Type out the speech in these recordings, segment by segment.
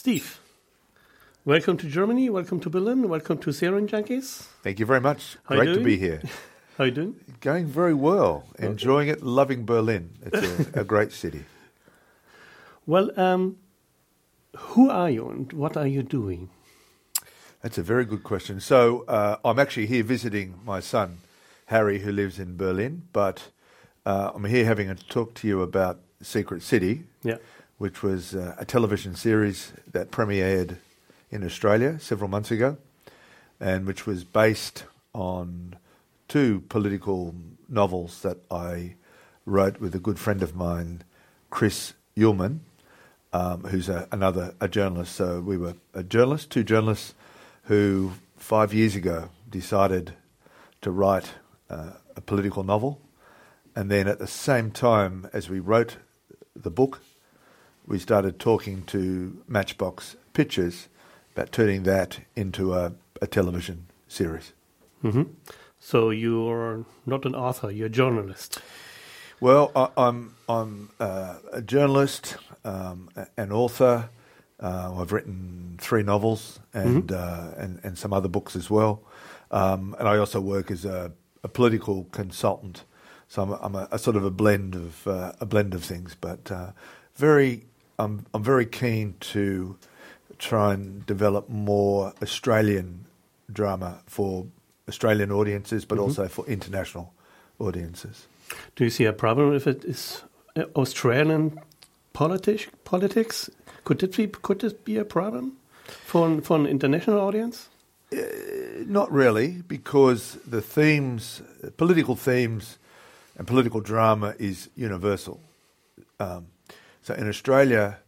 Steve, welcome to Germany. Welcome to Berlin. Welcome to Serien Junkies. Thank you very much. How Great to be here. How you doing? Going very well. Enjoying it. Loving Berlin. It's a, a great city. Well, um, who are you and what are you doing? That's a very good question. So uh, I'm actually here visiting my son, Harry, who lives in Berlin. But uh, I'm here having a talk to you about Secret City, Yeah. Which was uh, a television series that premiered in Australia several months ago, and which was based on two political novels that I wrote with a good friend of mine, Chris Uhlmann, um, who's a, another a journalist. So we were a journalist, two journalists, who five years ago decided to write uh, a political novel, and then at the same time as we wrote the book, we started talking to Matchbox Pictures about turning that into a, a television series. hmm So you're not an author, you're a journalist. Well, I, I'm I'm uh, a journalist, um, an author. Uh, I've written three novels and uh, and and some other books as well. Um, and I also work as a, a political consultant. So I'm, a, I'm a, a sort of a blend of uh, a blend of things. But uh, very, I'm I'm very keen to try and develop more Australian drama for Australian audiences, but also for international audiences. Do you see a problem if it is uh, Australian politics? Politics could it be could it be a problem for an, for an international audience? Not really, because the themes, political themes, and political drama is universal. Um, so in Australia,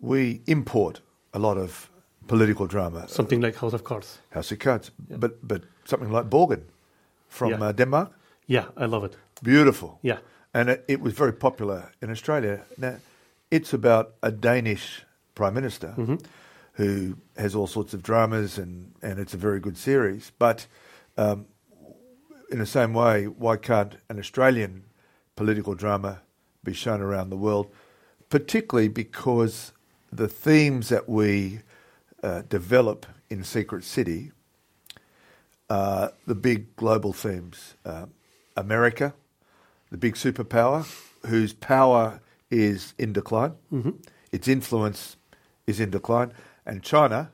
we import a lot of political drama. Something like House of Cards. House of Cards, but but something like Borgen from Yeah. uh, Denmark, Yeah, I love it. beautiful. Yeah. and it, it was very popular in Australia. Now, it's about a Danish prime minister who has all sorts of dramas, and, and it's a very good series. But um, in the same way, why can't an Australian political drama be shown around the world? Particularly because the themes that we uh, develop in Secret City uh, the big global themes. Uh, America, the big superpower, whose power is in decline, its influence is in decline, and China,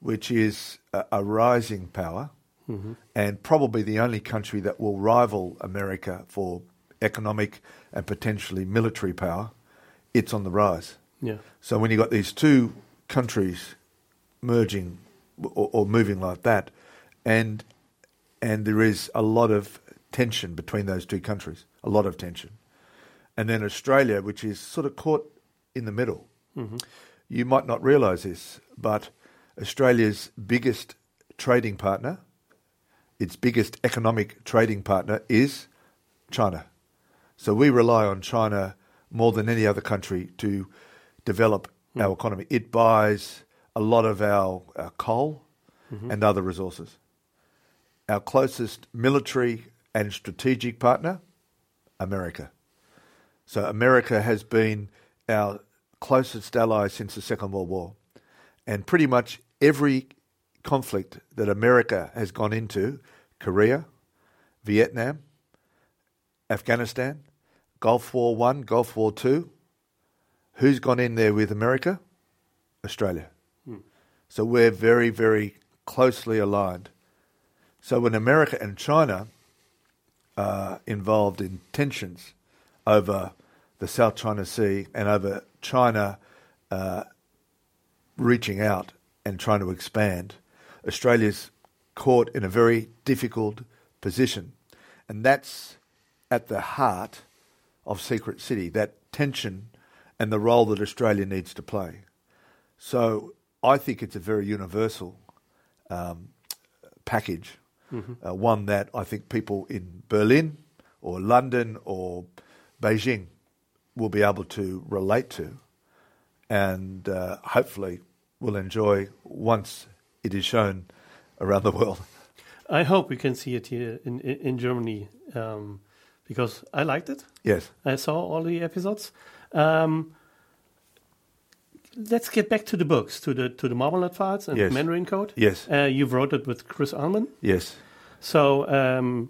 which is a, a rising power, and probably the only country that will rival America for economic and potentially military power, it's on the rise. Yeah. So when you got these two countries merging or, or moving like that, and and there is a lot of tension between those two countries, a lot of tension, and then Australia, which is sort of caught in the middle. Mm-hmm. You might not realise this, but Australia's biggest trading partner, its biggest economic trading partner, is China. So we rely on China more than any other country to develop hmm. our economy. It buys a lot of our, our coal mm-hmm. and other resources. Our closest military and strategic partner, America. So America has been our closest ally since the Second World War. And pretty much every conflict that America has gone into, Korea, Vietnam, Afghanistan, Gulf War One, Gulf War Two. Who's gone in there with America? Australia. So we're very, very closely aligned. So when America and China are involved in tensions over the South China Sea and over China uh, reaching out and trying to expand, Australia's caught in a very difficult position, and that's at the heart of Secret City. That tension and the role that Australia needs to play. So I think it's a very universal um, package, uh, one that I think people in Berlin or London or Beijing will be able to relate to and uh, hopefully will enjoy once it is shown around the world. I hope we can see it here in in, in Germany um, because I liked it. Yes. I saw all the episodes. Um, let's get back to the books, to the to the Marmalade Files and Yes. Mandarin Code. Yes. Uh, you wrote it with Chris Uhlmann. Yes. So um,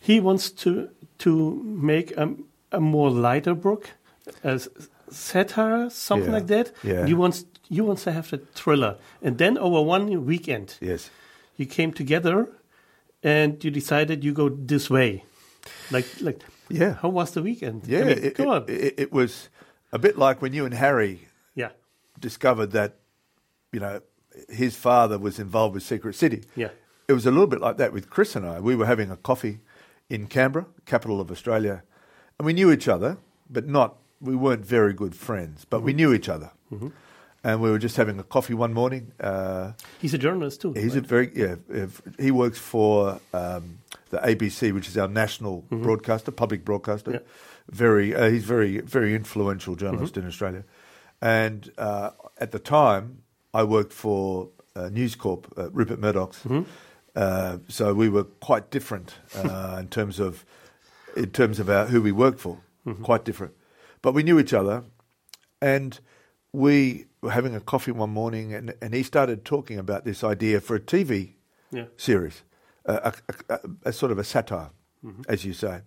he wants to to make a, a more lighter book, as satire, something Yeah. like that. Yeah. You wants you wants to have the thriller, and then over one weekend, Yes. you came together, and you decided you go this way, like like. Yeah. How was the weekend? I Yeah. mean, it, come it- on. It, it was a bit like when you and Harry yeah. discovered that, you know, his father was involved with Secret City. Yeah. It was a little bit like that with Chris and I. We were having a coffee in Canberra, capital of Australia, and we knew each other, but not, we weren't very good friends, but we mm-hmm. knew each other. Mm-hmm. And we were just having a coffee one morning. Uh, He's a journalist too. He's a very yeah. if- He works for um, the ABC, which is our national broadcaster, public broadcaster. Mm-hmm. Yeah. Very, uh, he's very very influential journalist Mm-hmm. in Australia. And uh, at the time, I worked for uh, News Corp, uh, Rupert Murdoch's. Mm-hmm. Uh, so we were quite different uh, in terms of in terms of our, who we worked for. Mm-hmm. Quite different, but we knew each other, and we were having a coffee one morning, and, and he started talking about this idea for a TV Yeah. series, a, a, a, a sort of a satire, mm-hmm. as you say.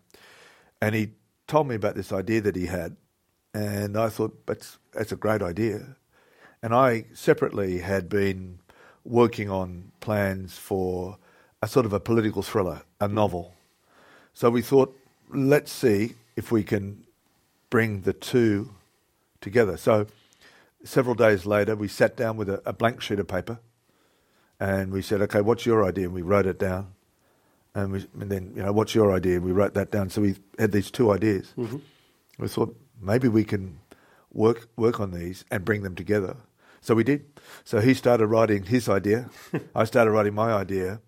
And he told me about this idea that he had, and I thought that's that's a great idea. And I separately had been working on plans for a sort of a political thriller, a mm-hmm. novel. So we thought, let's see if we can bring the two together. So several days later, we sat down with a, a blank sheet of paper and we said, okay, what's your idea? And we wrote it down. And, we, and then, you know, what's your idea? We wrote that down. So we had these two ideas. We thought maybe we can work work on these and bring them together. So we did. So he started writing his idea. I started writing my idea.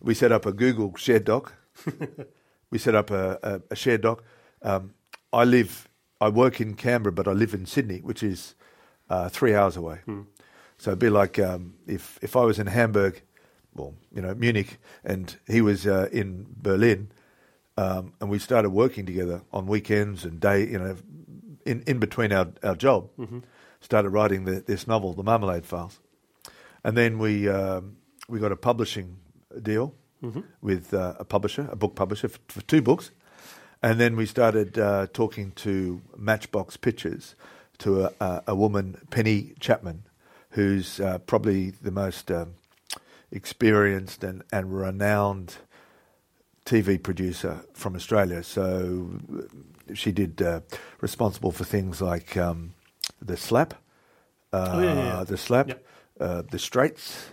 We set up a Google shared doc. we set up a, a, a shared doc. Um, I live, I work in Canberra, but I live in Sydney, which is uh, three hours away. So it'd be like um, if if I was in Hamburg, well, you know, Munich, and he was uh, in Berlin, um, and we started working together on weekends and day, you know, in in between our our job, started writing the, this novel, The Marmalade Files, and then we um, we got a publishing deal with uh, a publisher, a book publisher, for, for two books, and then we started uh, talking to Matchbox Pictures to a, a, a woman, Penny Chapman, who's uh, probably the most um, experienced and, and renowned TV producer from Australia. So uh, she did uh, responsible for things like um, the Slap, uh, Oh, yeah, yeah, the Slap, Yep. uh, the Straits,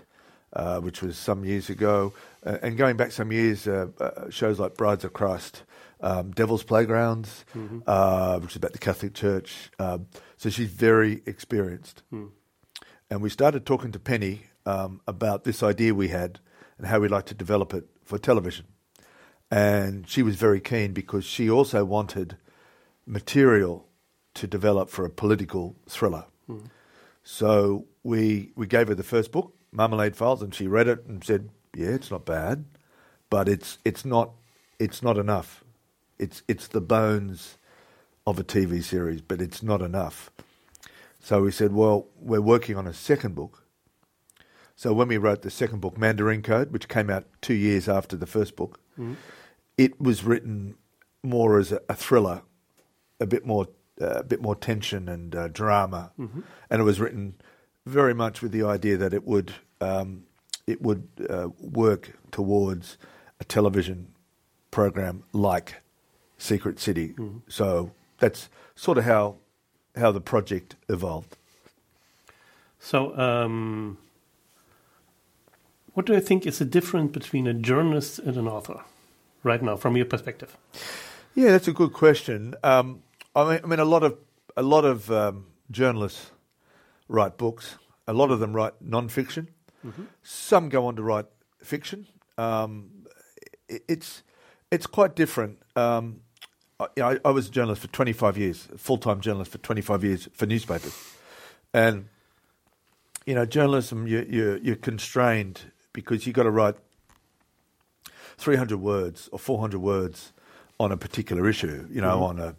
uh, which was some years ago, uh, and going back some years, uh, uh, shows like Brides of Christ, um, Devil's Playgrounds, Mm-hmm. uh, which is about the Catholic Church. Um, so she's very experienced. And we started talking to Penny um, about this idea we had and how we'd like to develop it for television. And she was very keen because she also wanted material to develop for a political thriller. So we we gave her the first book, Marmalade Files, and she read it and said, "Yeah, it's not bad, but it's it's not it's not enough. It's it's the bones of a TV series, but it's not enough." So we said, "Well, we're working on a second book." So when we wrote the second book, Mandarin Code, which came out two years after the first book, it was written more as a, a thriller, a bit more, uh, a bit more tension and uh, drama, and it was written very much with the idea that it would, um, it would uh, work towards a television program like Secret City. So that's sort of how how the project evolved. So, um, what do you think is the difference between a journalist and an author? right now, from your perspective? Yeah, that's a good question. Um, I mean, I mean, a lot of a lot of um, journalists write books. A lot of them write non-fiction. Some go on to write fiction. Um, it, it's it's quite different. Um, you know, I, I was a journalist for 25 years, full-time journalist for 25 years for newspapers, and you know, journalism you, you, you're constrained because you've got to write 300 words or 400 words on a particular issue. You know, on a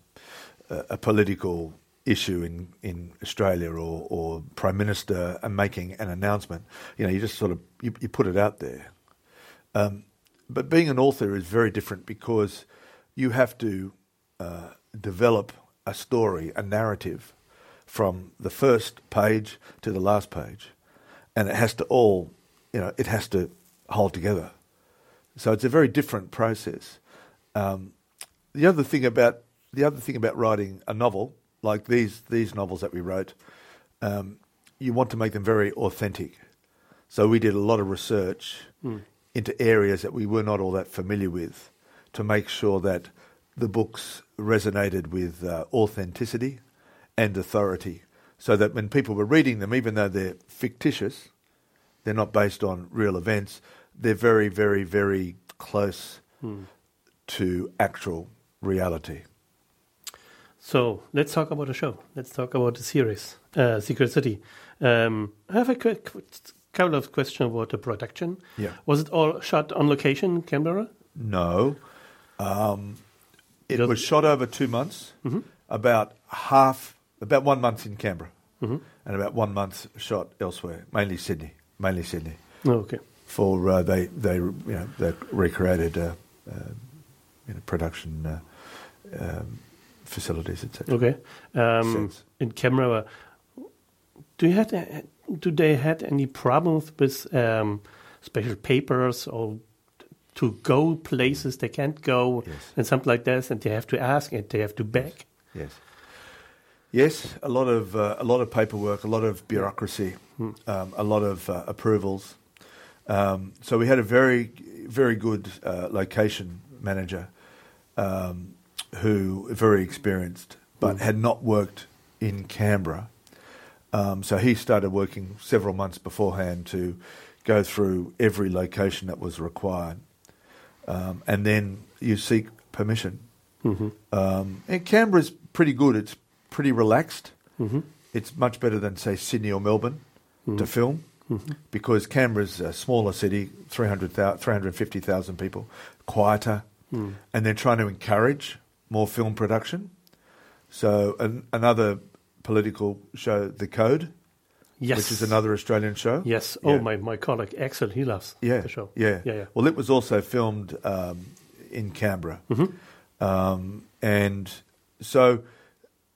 a, a political issue in, in Australia or, or prime minister and making an announcement. You know, you just sort of you, you put it out there. Um, but being an author is very different because you have to uh, develop a story, a narrative, from the first page to the last page, and it has to all, you know, it has to hold together. So it's a very different process. Um, the other thing about the other thing about writing a novel like these these novels that we wrote, um, you want to make them very authentic. So we did a lot of research into areas that we were not all that familiar with to make sure that the books resonated with uh, authenticity and authority. So that when people were reading them, even though they're fictitious, they're not based on real events, they're very, very, very close to actual reality. So let's talk about the show. Let's talk about the series, uh, Secret City. Um, I have a quick, couple of questions about the production. Yeah. Was it all shot on location in Canberra? No. Um, it Does- was shot over two months, about half, about one month in Canberra, and about one month shot elsewhere, mainly Sydney, mainly Sydney. Oh, okay. For uh, they they you know they recreated uh, uh, you know production uh, um, facilities etc. Okay. Um, in Canberra, do you had uh, do they had any problems with um, special papers or to go places they can't go Yes. and something like this, and they have to ask and they have to beg? Yes. Yes, a lot of uh, a lot of paperwork, a lot of bureaucracy, um, a lot of uh, approvals. Um, so we had a very very good uh, location manager um, who very experienced, but had not worked in Canberra. Um, so he started working several months beforehand to go through every location that was required, um, and then you seek permission. Mm-hmm. Um, and Canberra's pretty good. It's pretty relaxed. Mm-hmm. It's much better than say Sydney or Melbourne mm-hmm. to film because Canberra's a smaller city, 300,000 350,000 people, quieter, mm. and they're trying to encourage more film production. So an, another political show, The Code, Yes. which is another Australian show. Yes. Oh, my, my colleague Axel, he loves yeah, the show. Yeah, Yeah, yeah. Well, it was also filmed um, in Canberra, Mm-hmm. um, and so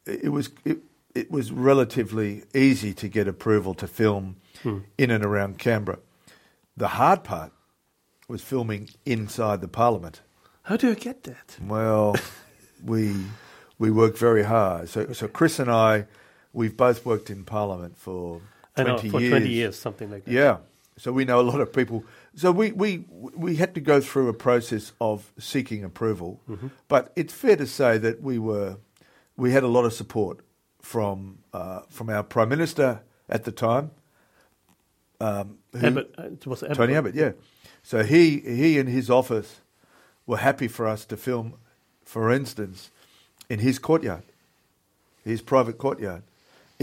it was it, it was relatively easy to get approval to film Hmm. in and around Canberra. The hard part was filming inside the Parliament. How do you get that? Well, we we worked very hard. So so Chris and I, we've both worked in Parliament for I know, for years. 20 years, something like that. Yeah. So we know a lot of people. So we, we, we had to go through a process of seeking approval. Mm-hmm. But it's fair to say that we were, we had a lot of support from, uh, from our Prime Minister at the time. Um, who- Abbott, uh, Abbott. Tony Abbott, yeah. So he, he and his office were happy for us to film, for instance, in his courtyard, his private courtyard.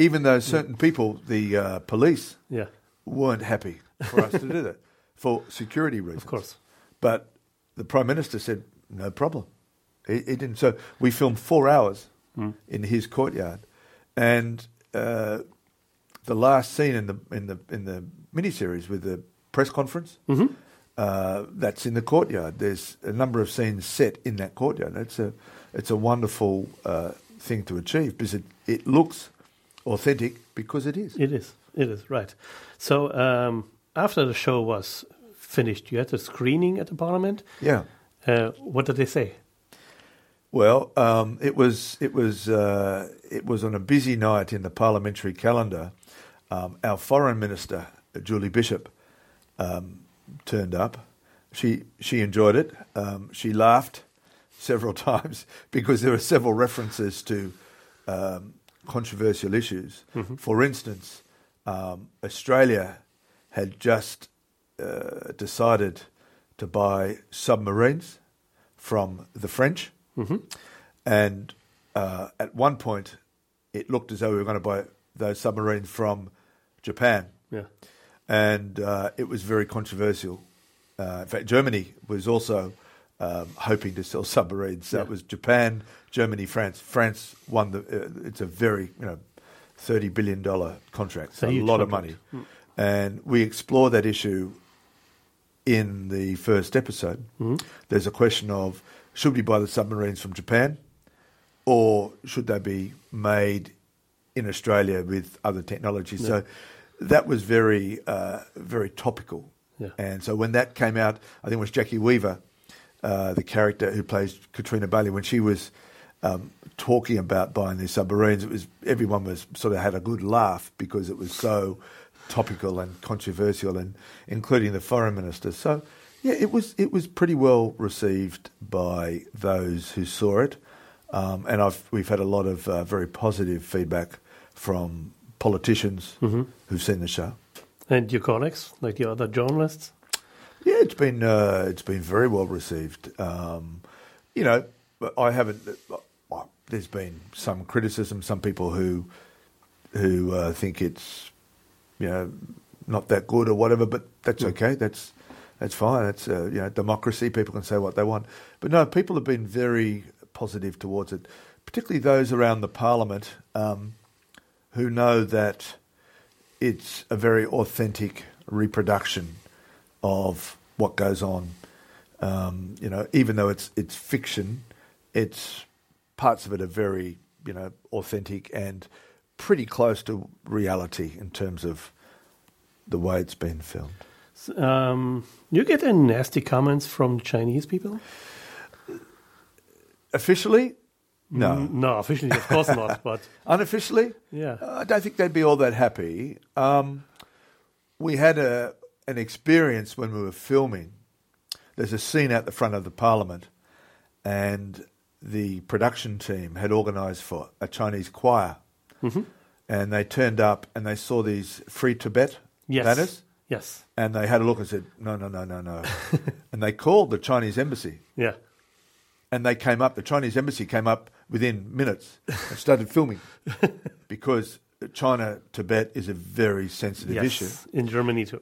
Even though certain people, the uh, police, Yeah, weren't happy for us to do that for security reasons. of course. But the Prime Minister said, no problem. He, he didn't. So we filmed four hours in his courtyard. And uh, the last scene in the, in the, in the miniseries with the press conference, uh, that's in the courtyard. There's a number of scenes set in that courtyard. It's a, it's a wonderful uh, thing to achieve because it, it looks authentic because it is. It is. It is right. So um, after the show was finished, you had a screening at the Parliament. Yeah. Uh, what did they say? Well, um, it was it was uh, it was on a busy night in the parliamentary calendar. Um, our foreign minister Julie Bishop um, turned up, she she enjoyed it. Um, she laughed several times because there were several references to um, controversial issues. For instance, um, Australia had just uh, decided to buy submarines from the French, and uh, at one point, it looked as though we were going to buy those submarines from Japan Yeah. and uh, it was very controversial. Uh, in fact, Germany was also um, hoping to sell submarines. That Yeah. was Japan, Germany, France. France won the. Uh, it's a very you know, thirty billion dollar contract. So a lot of contract. money, and we explore that issue in the first episode. There's a question of should we buy the submarines from Japan, or should they be made in Australia with other technologies? So that was very, uh, very topical. Yeah. And so when that came out, I think it was Jacki Weaver, uh, the character who plays Catriona Bailey, when she was um, talking about buying these submarines, it was everyone was sort of had a good laugh because it was so topical and controversial, and including the foreign minister. So yeah, it was it was pretty well received by those who saw it, um, and I've we've had a lot of uh, very positive feedback from politicians who've seen the show. And your colleagues, like the other journalists? Yeah, it's been uh, it's been very well received. Um, you know, I haven't. Well, there's been some criticism. Some people who who uh, think it's you know not that good or whatever, but that's okay. That's that's fine. It's uh, you know democracy. People can say what they want, but no, people have been very positive towards it, particularly those around the parliament um, who know that it's a very authentic reproduction of what goes on. Um, you know, even though it's it's fiction, it's parts of it are very you know authentic and pretty close to reality in terms of the way it's been filmed. Um, you get any nasty comments from Chinese people? Officially, no. No, officially, of course not. But Unofficially, Yeah. I don't think they'd be all that happy. Um, we had a an experience when we were filming. There's a scene out the front of the Parliament, and the production team had organised for a Chinese choir, Mm-hmm. and they turned up and they saw these free Tibet yes, banners, yes, and they had a look and said, "No, no, no, no, no," and they called the Chinese embassy yeah, and they came up. The Chinese embassy came up within minutes and started filming because China Tibet is a very sensitive yes. issue. In Germany too.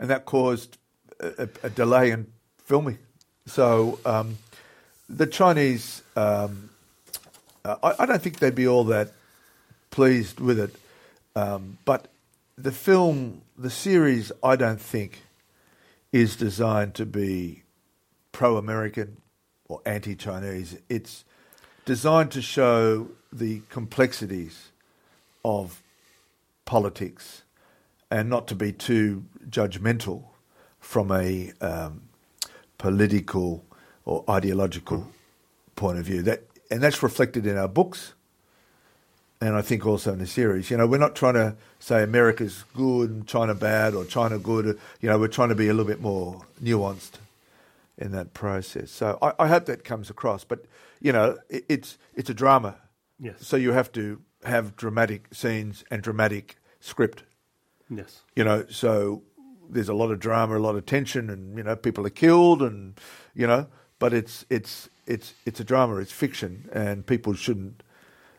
and that caused a, a, delay in filming. So um, the Chinese, um, uh, I, I don't think they'd be all that pleased with it. Um, but the film, the series, I don't think is designed to be pro-American or anti-Chinese. It's designed to show the complexities of politics and not to be too judgmental from a um, political or ideological point of view. That and that's reflected in our books, and I think also in the series. You know, we're not trying to say America's good and China bad or China good. You know, we're trying to be a little bit more nuanced in that process. So I, I hope that comes across. But you know, it, it's it's a drama. Yes. So you have to have dramatic scenes and dramatic script. Yes. You know, so there's a lot of drama, a lot of tension, and you know, people are killed, and you know, but it's it's it's it's a drama, it's fiction, and people shouldn't,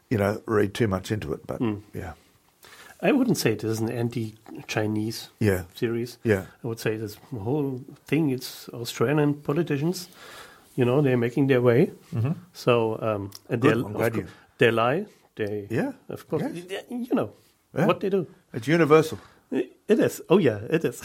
you know, read too much into it. But yeah, I wouldn't say it is an anti-Chinese yeah, series. yeah, I would say this whole thing it's Australian politicians you know, they're making their way. So, um, and Good, they, I'm of glad cour- you- they lie. They, Yeah, of course, yes. y- you know Yeah. what they do. It's universal. It is. Oh yeah, it is.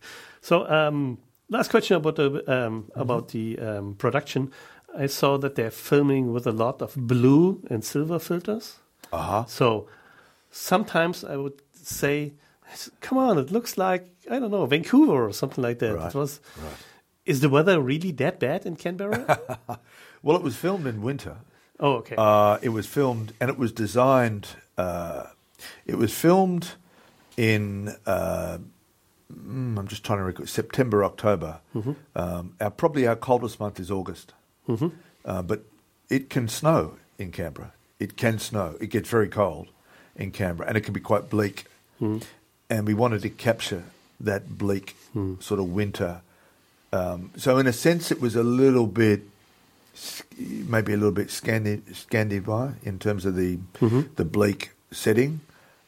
so um, last question about the um, about the um, production. I saw that they're filming with a lot of blue and silver filters. Uh huh. So sometimes I would say, "Come on, it looks like I don't know Vancouver or something like that." Right, It was. Is the weather really that bad in Canberra? Well, it was filmed in winter. oh, okay. Uh, it was filmed and it was designed. Uh, it was filmed in. Uh, mm, I'm just trying to recall. September, October. Um, our probably our coldest month is August. Uh, but it can snow in Canberra. It can snow. It gets very cold in Canberra, and it can be quite bleak. And we wanted to capture that bleak sort of winter. Um, so, in a sense, it was a little bit maybe a little bit Scandi- Scandinavian in terms of the the bleak setting.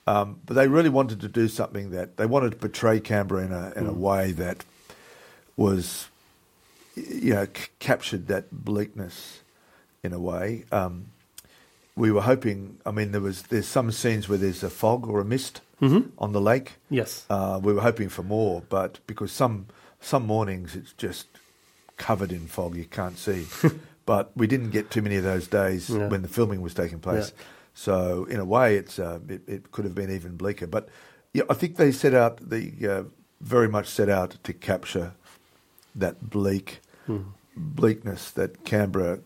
Um, but they really wanted to do something that they wanted to portray Canberra in a in a way that was, you know, c- captured that bleakness in a way. Um, we were hoping. I mean, there was there's some scenes where there's a fog or a mist on the lake. yes. Uh, we were hoping for more, but because some some mornings it's just covered in fog, you can't see. but we didn't get too many of those days Yeah. when the filming was taking place. Yeah. So in a way, it's uh, it, it could have been even bleaker. But yeah, I think they set out the uh, very much set out to capture that bleak bleakness that Canberra,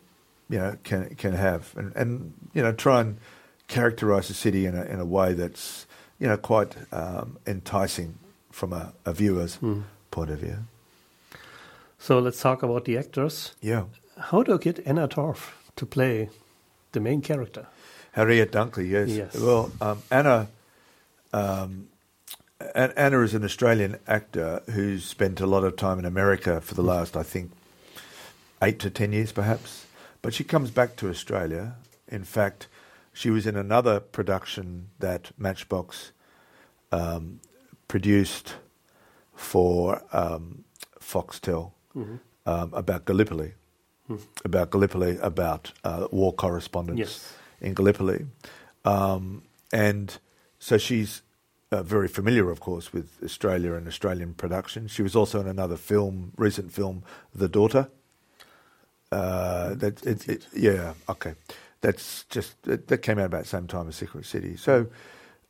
you know, can can have, and and you know try and characterise the city in a in a way that's you know quite um, enticing from a, a viewer's point of view. So let's talk about the actors. Yeah, How do you get Anna Torv to play the main character? Harriet Dunkley. Yes. Yes. Well, um, Anna. Um, An- Anna is an Australian actor who's spent a lot of time in America for the last, I think, eight to ten years, perhaps. But she comes back to Australia. In fact, she was in another production that Matchbox um, produced for um, Foxtel um, about Gallipoli, about Gallipoli, about uh, war correspondence Yes. In Gallipoli. Um, and so she's uh, very familiar, of course, with Australia and Australian production. She was also in another film, recent film, The Daughter. Uh, that it, it, yeah, okay. That's just that that came out about the same time as Secret City. So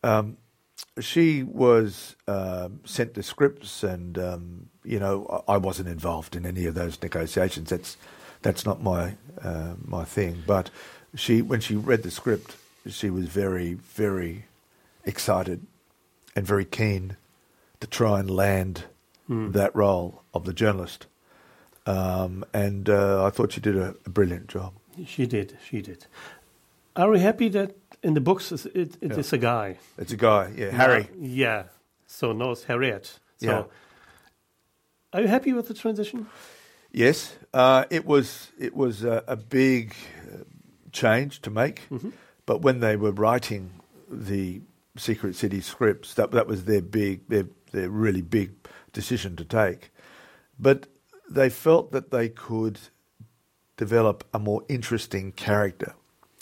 um, she was um, sent the scripts, and um, you know I, I wasn't involved in any of those negotiations. That's that's not my uh, my thing. But she, when she read the script, she was very very excited and very keen to try and land that role of the journalist. Um, and uh, I thought she did a, a brilliant job. She did. She did. Are we happy that in the books it, it, it is Yeah. a guy? It's a guy, yeah, Harry. Yeah. So no, it's Harriet. So Yeah. are you happy with the transition? Yes, uh, it was it was a, a big uh, change to make, but when they were writing the Secret City scripts, that that was their big their their really big decision to take. But they felt that they could develop a more interesting character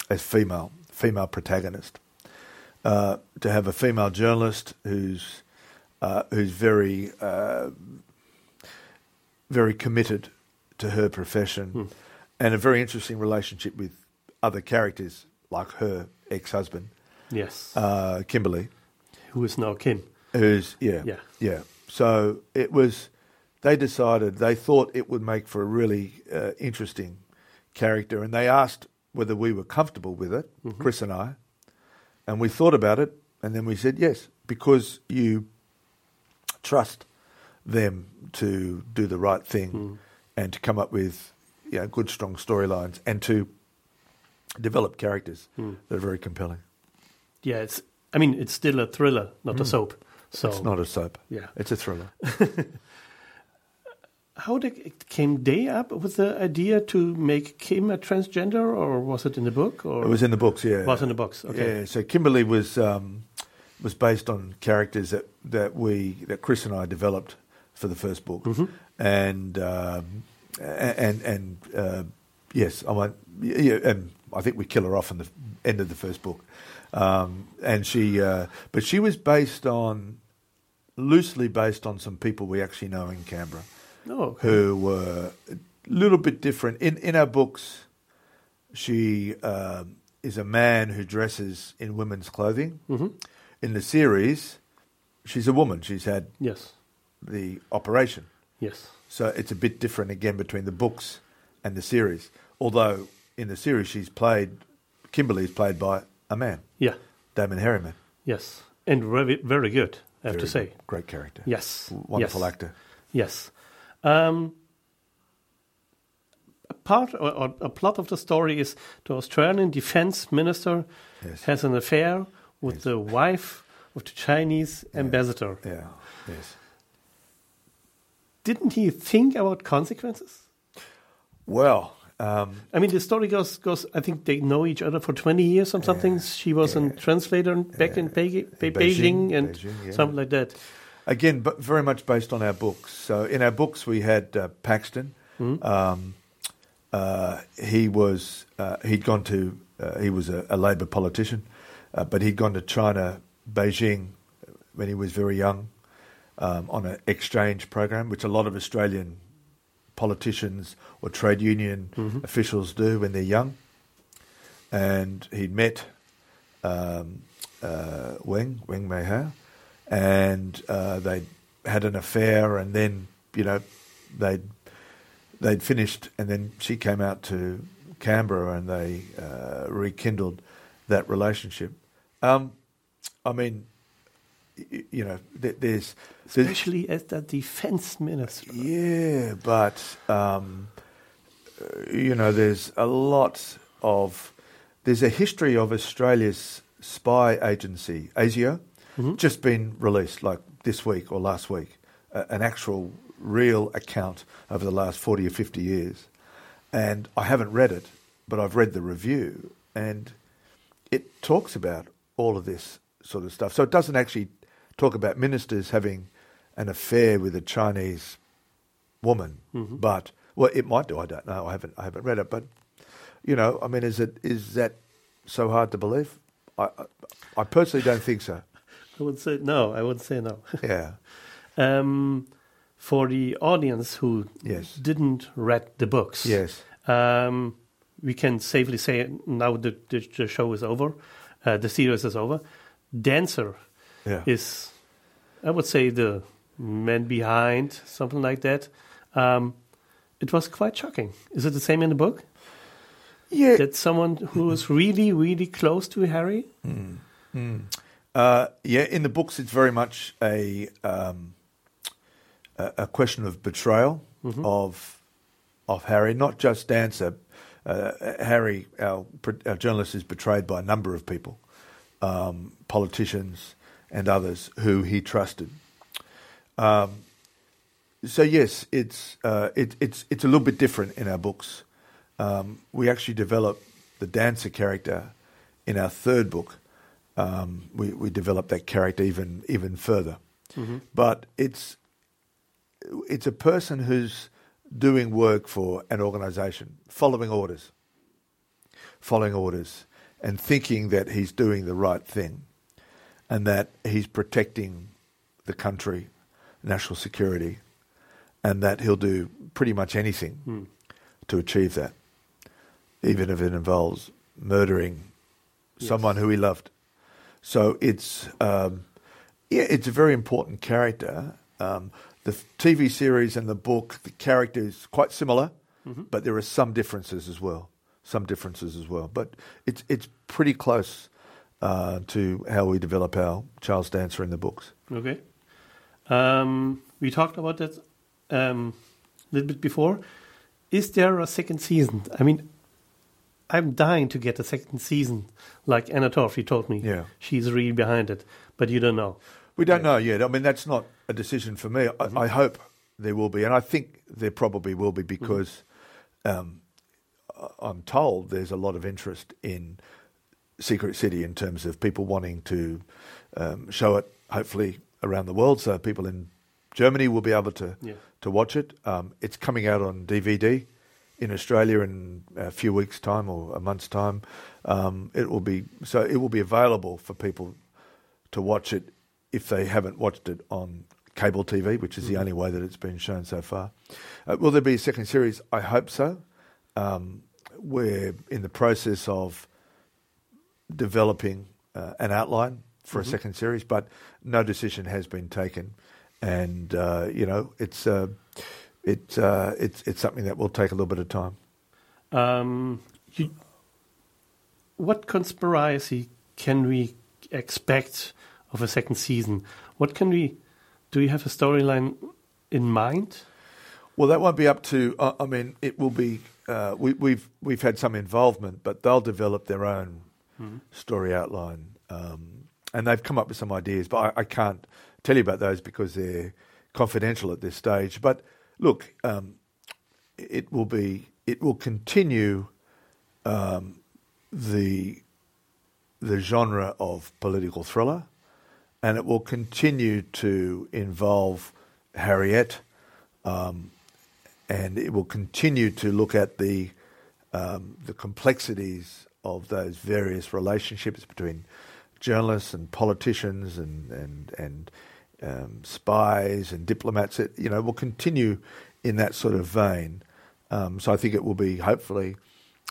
as female female protagonist. Uh, to have a female journalist who's uh, who's very uh, very committed to her profession and a very interesting relationship with other characters like her ex-husband Yes. uh, Kimberly Who is now Kim? who's yeah Yeah. yeah so it was they decided they thought it would make for a really uh, interesting character and they asked whether we were comfortable with it Chris and I and we thought about it and then we said yes because you trust them to do the right thing and to come up with you know, good strong storylines and to develop characters that are very compelling Yeah, it's. I mean, it's still a thriller, not a soap. So it's not a soap Yeah. it's a thriller How did, it came they up with the idea to make Kim a transgender, or was it in the book? Or It was in the books, yeah. Was in the books, okay. Yeah. So Kimberly was um, was based on characters that, that we that Chris and I developed for the first book, Mm-hmm. and um, and and uh, yes, I won't. Yeah, and I think we kill her off in the end of the first book. Um, and she, uh, but she was based on loosely based on some people we actually know in Canberra Oh, who were a little bit different. In in our books, she um, is a man who dresses in women's clothing. hmm In the series, she's a woman. She's had yes, the operation, yes, so it's a bit different again between the books and the series. Although in the series, she's played Kimberly is played by a man, yeah, Damon Herriman. yes, and very, very good. I have Very to say, good- great character. yes, wonderful yes. actor. Yes. Um, a part or, or a plot of the story is the Australian defense minister Yes. has an affair with Yes. the wife of the Chinese ambassador. Yeah. Yes. Didn't he think about consequences? Well, um, I mean, the story goes goes. I think they know each other for twenty years or something. she was a translator back in Beijing, In Beijing, Beijing, and Beijing, yeah. something like that. Again, but very much based on our books. So in our books, we had uh, Paxton. Um, uh, he was uh, he'd gone to uh, he was a, a Labor politician, uh, but he'd gone to China, Beijing, when he was very young, um, on an exchange program, which a lot of Australian politicians or trade union officials do when they're young. And he'd met um, uh, Weng Weng Mei Hao, and uh, they had an affair, and then you know they'd they'd finished, and then she came out to Canberra, and they uh, rekindled that relationship. Um, I mean, you know, there's, there's Especially as the defense minister. yeah, but um, you know, there's a lot of there's a history of Australia's spy agency, ASIO, just been released like this week or last week, uh, an actual real account over the last forty or fifty years, and I haven't read it, but I've read the review, and it talks about all of this sort of stuff. So it doesn't actually talk about ministers having an affair with a Chinese woman, but well, it might do. I don't know. I haven't. I haven't read it, but you know, I mean, is it is that so hard to believe? I I, I personally don't think so. I would say no. I would say no. Yeah. um, for the audience who Yes. didn't read the books, Yes. um, we can safely say now the, the, the show is over, uh, the series is over. Dancer Yeah. is, I would say, the man behind something like that. Um, it was quite shocking. Is it the same in the book? yeah. That someone who is really, really close to Harry? Uh, yeah, in the books, it's very much a um, a, a question of betrayal of of Harry, not just Dancer. Uh, Harry, our, our journalist, is betrayed by a number of people, um, politicians and others who he trusted. Um, so yes, it's uh, it, it's it's a little bit different in our books. Um, we actually develop the dancer character in our third book. Um, we we develop that character even even further, but it's it's a person who's doing work for an organisation, following orders, following orders, and thinking that he's doing the right thing, and that he's protecting the country, national security, and that he'll do pretty much anything to achieve that, even if it involves murdering someone who he loved. So it's um, yeah, it's a very important character. Um, the TV series and the book, the character is quite similar, but there are some differences as well. Some differences as well, but it's it's pretty close uh, to how we develop our Charles Dancer in the books. Okay. Um, we talked about that um, a little bit before. Is there a second season? I mean, I'm dying to get a second season, like Anna Torv, told me. Yeah. She's really behind it, but you don't know. We don't know yet. I mean, that's not a decision for me. I, I hope there will be, and I think there probably will be because um, I'm told there's a lot of interest in Secret City in terms of people wanting to um, show it, hopefully around the world, so people in Germany will be able to Yeah. to watch it. Um, it's coming out on DVD in Australia in a few weeks' time or a month's time. Um, it will be so it will be available for people to watch it if they haven't watched it on cable TV, which is the only way that it's been shown so far. Uh, will there be a second series? I hope so. Um, we're in the process of developing uh, an outline for a second series, but no decision has been taken, and uh, you know it's uh, it's uh, it's it's something that will take a little bit of time. Um, you, what conspiracy can we expect of a second season? What can we? Do you have a storyline in mind? Well, that won't be up to. I mean, it will be. Uh, we, we've we've had some involvement, but they'll develop their own story outline, um, and they've come up with some ideas. But I, I can't tell you about those because they're confidential at this stage. But look, um, it will be. It will continue um, the the genre of political thriller, and it will continue to involve Harriet, um, and it will continue to look at the um, the complexities of those various relationships between journalists and politicians and and and um, spies and diplomats. It you know will continue in that sort of vein. Um, so I think it will be hopefully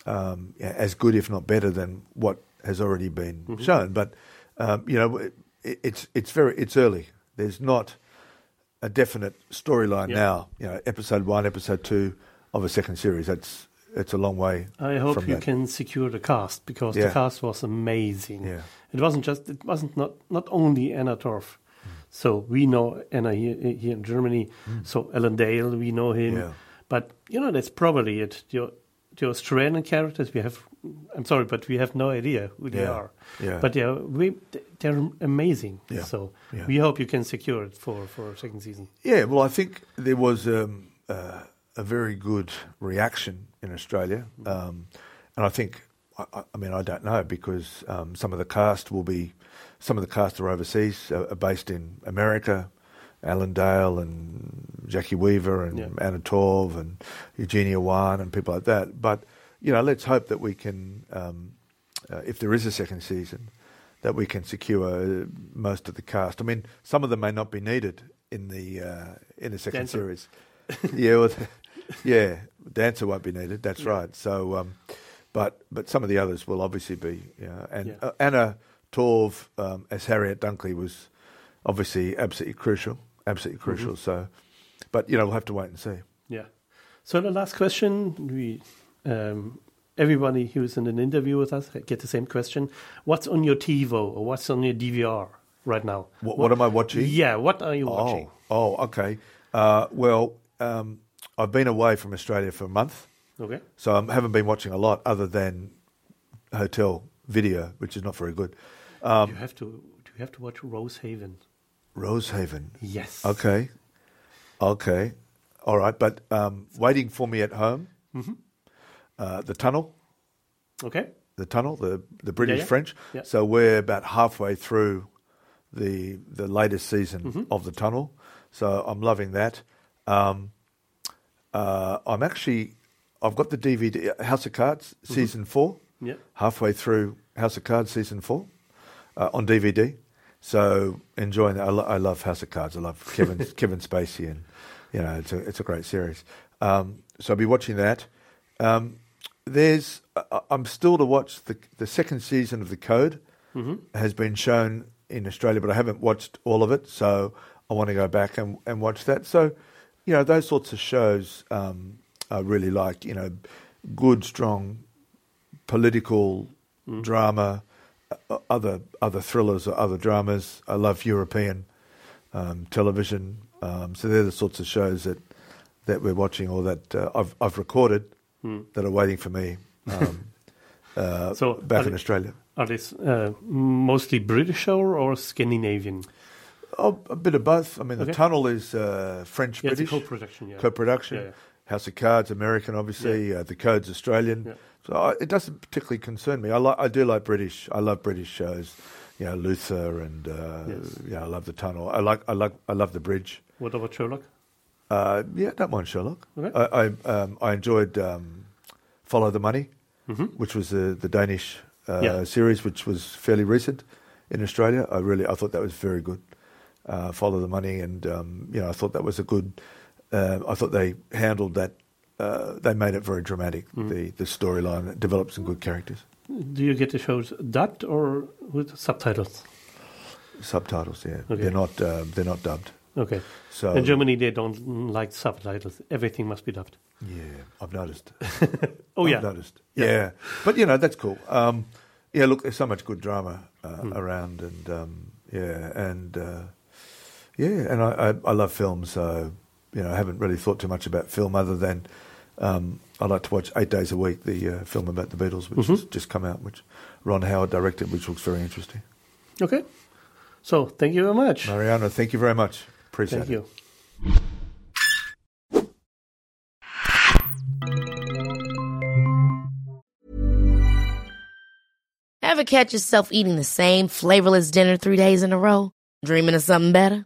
um, as good, if not better, than what has already been shown. But um, you know, it, it's it's very it's early. There's not a definite storyline Yeah. now. You know, episode one, episode two of a second series. That's it's a long way. I hope you that. can secure the cast because Yeah. the cast was amazing. Yeah. It wasn't just it wasn't not not only Anna Torv. So we know Anna here, here in Germany. So Alan Dale, we know him. Yeah. But you know that's probably it. The, the Australian characters we have. I'm sorry, but we have no idea who they are. Yeah. But they're we, they're amazing. Yeah. So Yeah. we hope you can secure it for for a second season. Yeah, well, I think there was um, uh, a very good reaction in Australia, um, and I think, I, I- mean, I don't know because um, some of the cast will be, some of the cast are overseas, uh, are based in America, Alan Dale and Jacki Weaver and Yeah. Anna Torv and Eugenia Yuan and people like that. But you know, let's hope that we can, um, uh, if there is a second season, that we can secure uh, most of the cast. I mean, some of them may not be needed in the uh, in the second series. yeah, well, yeah, dancer won't be needed. That's right. So, um, but but some of the others will obviously be. Yeah, and Yeah. uh, Anna Torv um, as Harriet Dunkley was obviously absolutely crucial, absolutely Mm-hmm. crucial. So, but you know, we'll have to wait and see. Yeah. So the last question, we um, everybody who's in an interview with us get the same question. What's on your TiVo or what's on your DVR right now? What, what am I watching? Yeah, what are you watching? Oh, oh, okay. Uh, well, um, I've been away from Australia for a month, Okay. so I haven't been watching a lot other than hotel video, which is not very good. Um, you have to do you have to watch Rosehaven? Rosehaven. Yes. Okay. Okay. All right. But um, waiting for me at home, Mm-hmm. uh, the tunnel, Okay. the tunnel, the the British yeah. French. Yeah. So we're about halfway through the the latest season Mm-hmm. of the tunnel. So I'm loving that. Um, uh, I'm actually I've got the DVD House of Cards season four. Mm-hmm. Yeah. Halfway through House of Cards season four uh, on DVD. So enjoying that. I, lo- I love House of Cards. I love Kevin Kevin Spacey, and you know it's a it's a great series. Um, so I'll be watching that. Um, there's I- I'm still to watch the the second season of The Code has been shown in Australia, but I haven't watched all of it. So I want to go back and, and watch that. So you know those sorts of shows um, I really like. You know, good strong political drama, uh, other other thrillers or other dramas. I love European um, television, um, so they're the sorts of shows that that we're watching or that uh, I've I've recorded that are waiting for me um, uh, So, back in Australia. Are these uh, mostly British or, or Scandinavian? Oh, a bit of both. I mean, the tunnel is uh, French Yeah, British co-production. Yeah. co-production. Yeah. House of Cards, American, obviously. Uh, the Code's Australian. So I, it doesn't particularly concern me. I like, I do like British. I love British shows. you know Luther, and uh, Yes. yeah, I love the tunnel. I like I like I love the bridge. What about Sherlock? Uh, yeah, don't mind Sherlock. Okay. I I, um, I enjoyed um, Follow the Money, which was the the Danish uh, Mm-hmm. Series, which was fairly recent in Australia. I really I thought that was very good. Uh, Follow the Money, and um, you know I thought that was a good. Uh, I thought they handled that. Uh, they made it very dramatic. Mm-hmm. The the storyline developed some good characters. Do you get the shows dubbed or with subtitles? Subtitles, yeah, Okay. they're not um, they're not dubbed. Okay. So In Germany, they don't mm, like subtitles. Everything must be dubbed. yeah, I've noticed. Oh yeah. I've yeah. noticed. Yeah. but you know that's cool. Um, yeah, look, there's so much good drama uh, Hmm. around, and um, yeah, and uh, yeah, and I, I I love film, so you know I haven't really thought too much about film other than um, I like to watch eight days a week the uh, film about the Beatles, which Mm-hmm. has just come out, which Ron Howard directed, which looks very interesting. Okay. So thank you very much. Mariano, thank you very much. Appreciate Thank it. you. Ever catch yourself eating the same flavorless dinner three days in a row? Dreaming of something better?